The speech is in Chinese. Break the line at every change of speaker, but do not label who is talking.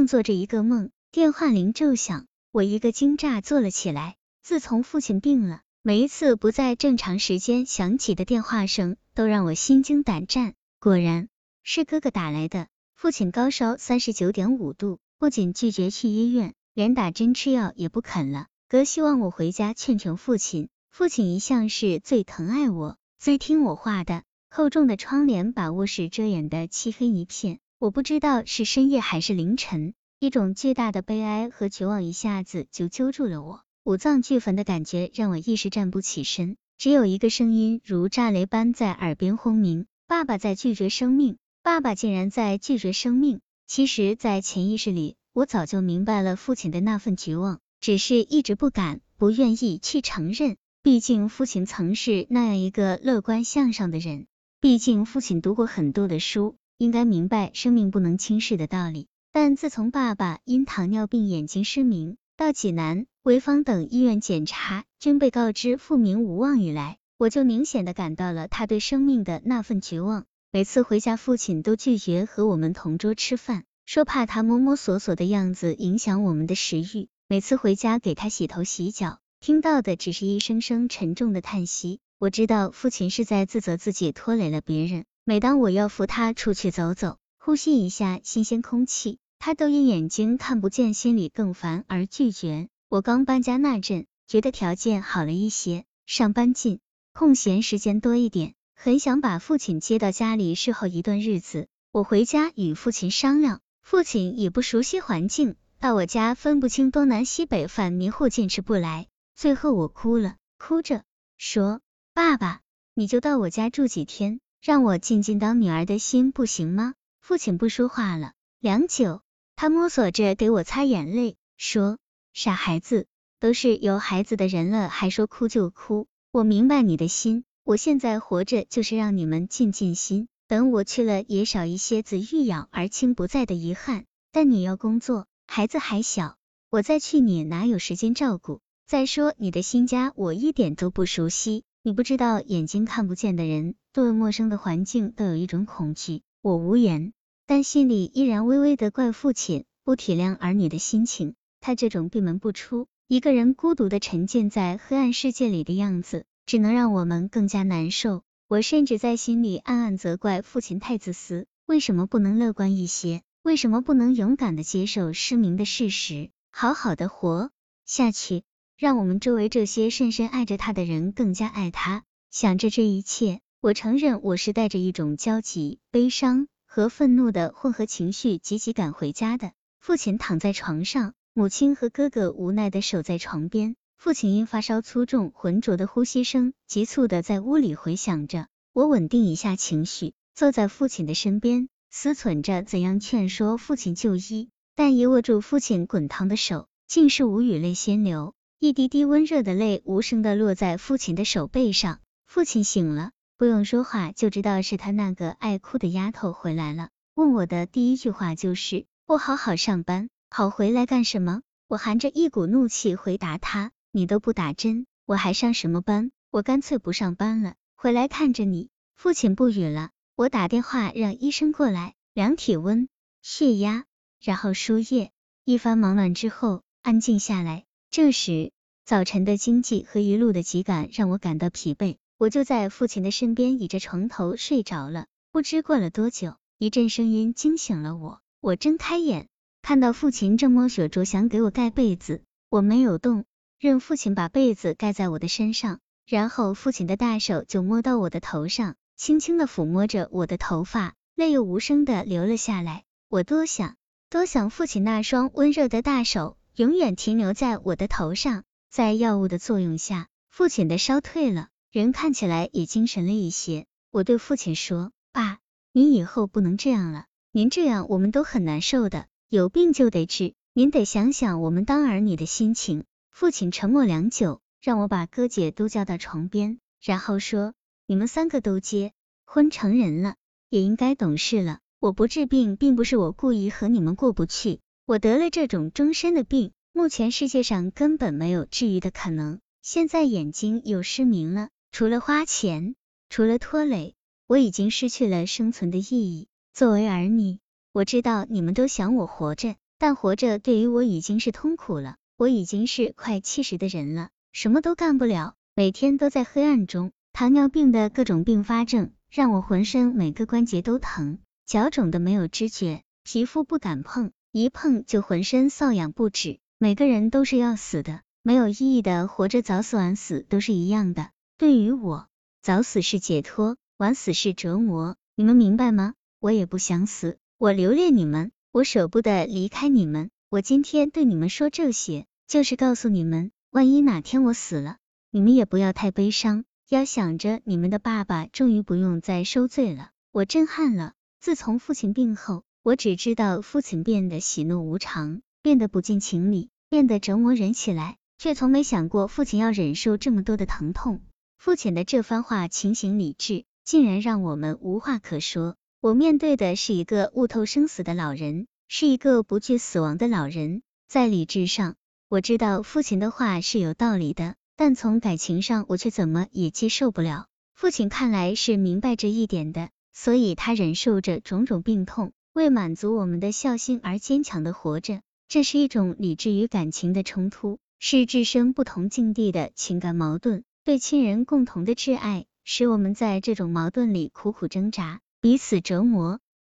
正做着一个梦，电话铃骤响，我一个惊乍坐了起来。自从父亲病了，每一次不在正常时间响起的电话声，都让我心惊胆战。果然是哥哥打来的，父亲高烧三十九点五度，不仅拒绝去医院，连打针吃药也不肯了。哥希望我回家劝劝父亲，父亲一向是最疼爱我、最听我话的。厚重的窗帘把卧室遮掩的漆黑一片，我不知道是深夜还是凌晨，一种巨大的悲哀和绝望一下子就揪住了我。五脏俱焚的感觉让我一时站不起身，只有一个声音如炸雷般在耳边轰鸣：爸爸在拒绝生命，爸爸竟然在拒绝生命。其实，在潜意识里，我早就明白了父亲的那份绝望，只是一直不敢、不愿意去承认。毕竟，父亲曾是那样一个乐观向上的人，毕竟父亲读过很多的书，应该明白生命不能轻视的道理。但自从爸爸因糖尿病眼睛失明，到济南。潍坊等医院检查均被告知复明无望以来，我就明显的感到了他对生命的那份绝望。每次回家，父亲都拒绝和我们同桌吃饭，说怕他摸摸索索的样子影响我们的食欲。每次回家给他洗头洗脚，听到的只是一声声沉重的叹息。我知道父亲是在自责自己拖累了别人。每当我要扶他出去走走，呼吸一下新鲜空气，他都因眼睛看不见，心里更烦而拒绝。我刚搬家那阵，觉得条件好了一些，上班近，空闲时间多一点，很想把父亲接到家里侍候一段日子。我回家与父亲商量，父亲也不熟悉环境，到我家分不清东南西北，犯迷糊，坚持不来。最后我哭了，哭着说：“爸爸，你就到我家住几天，让我静静当女儿的心，不行吗？”父亲不说话了，良久，他摸索着给我擦眼泪，说。傻孩子，都是有孩子的人了，还说哭就哭。我明白你的心，我现在活着就是让你们静静心。等我去了，也少一些子欲养而亲不在的遗憾。但你要工作，孩子还小，我再去你哪有时间照顾？再说你的新家我一点都不熟悉，你不知道眼睛看不见的人对陌生的环境都有一种恐惧。我无言，但心里依然微微的怪父亲不体谅儿女的心情。他这种闭门不出，一个人孤独的沉浸在黑暗世界里的样子，只能让我们更加难受。我甚至在心里暗暗责怪父亲太自私，为什么不能乐观一些？为什么不能勇敢的接受失明的事实，好好的活下去，让我们周围这些深深爱着他的人更加爱他？想着这一切，我承认我是带着一种焦急、悲伤和愤怒的混合情绪，急急赶回家的。父亲躺在床上。母亲和哥哥无奈的守在床边，父亲因发烧粗重，浑浊的呼吸声急促的在屋里回响着。我稳定一下情绪，坐在父亲的身边，思忖着怎样劝说父亲就医，但一握住父亲滚烫的手，竟是无语泪先流，一滴滴温热的泪无声的落在父亲的手背上。父亲醒了，不用说话就知道是他那个爱哭的丫头回来了。问我的第一句话就是不好好上班。跑回来干什么？我含着一股怒气回答他：“你都不打针，我还上什么班？我干脆不上班了，回来看着你。”父亲不语了。我打电话让医生过来量体温、血压，然后输液。一番忙乱之后，安静下来。这时，早晨的经济和一路的急赶让我感到疲惫，我就在父亲的身边倚着床头睡着了。不知过了多久，一阵声音惊醒了我。我睁开眼。看到父亲正摸雪着想给我盖被子，我没有动，任父亲把被子盖在我的身上，然后父亲的大手就摸到我的头上，轻轻的抚摸着我的头发，泪又无声的流了下来。我多想，多想父亲那双温热的大手永远停留在我的头上。在药物的作用下，父亲的烧退了，人看起来也精神了一些。我对父亲说：“爸，您以后不能这样了，您这样我们都很难受的。”有病就得治，您得想想我们当儿女的心情。父亲沉默良久，让我把哥姐都叫到床边，然后说：“你们三个都结婚成人了，也应该懂事了。我不治病，并不是我故意和你们过不去。我得了这种终身的病，目前世界上根本没有治愈的可能。现在眼睛又失明了，除了花钱，除了拖累，我已经失去了生存的意义。作为儿女。”我知道你们都想我活着，但活着对于我已经是痛苦了。我已经是快七十的人了，什么都干不了，每天都在黑暗中。糖尿病的各种并发症让我浑身每个关节都疼，脚肿的没有知觉，皮肤不敢碰，一碰就浑身瘙痒不止。每个人都是要死的，没有意义的活着，早死晚死都是一样的。对于我，早死是解脱，晚死是折磨。你们明白吗？我也不想死，我留恋你们，我舍不得离开你们。我今天对你们说这些。就是告诉你们，万一哪天我死了，你们也不要太悲伤，要想着你们的爸爸终于不用再受罪了。我震撼了，自从父亲病后，我只知道父亲变得喜怒无常，变得不近情理，变得折磨人起来，却从没想过父亲要忍受这么多的疼痛。父亲的这番话情形理智，竟然让我们无话可说。我面对的是一个悟透生死的老人，是一个不惧死亡的老人，在理智上。我知道父亲的话是有道理的，但从感情上我却怎么也接受不了。父亲看来是明白这一点的，所以他忍受着种种病痛，为满足我们的孝心而坚强的活着。这是一种理智与感情的冲突，是置身不同境地的情感矛盾。对亲人共同的挚爱，使我们在这种矛盾里苦苦挣扎，彼此折磨。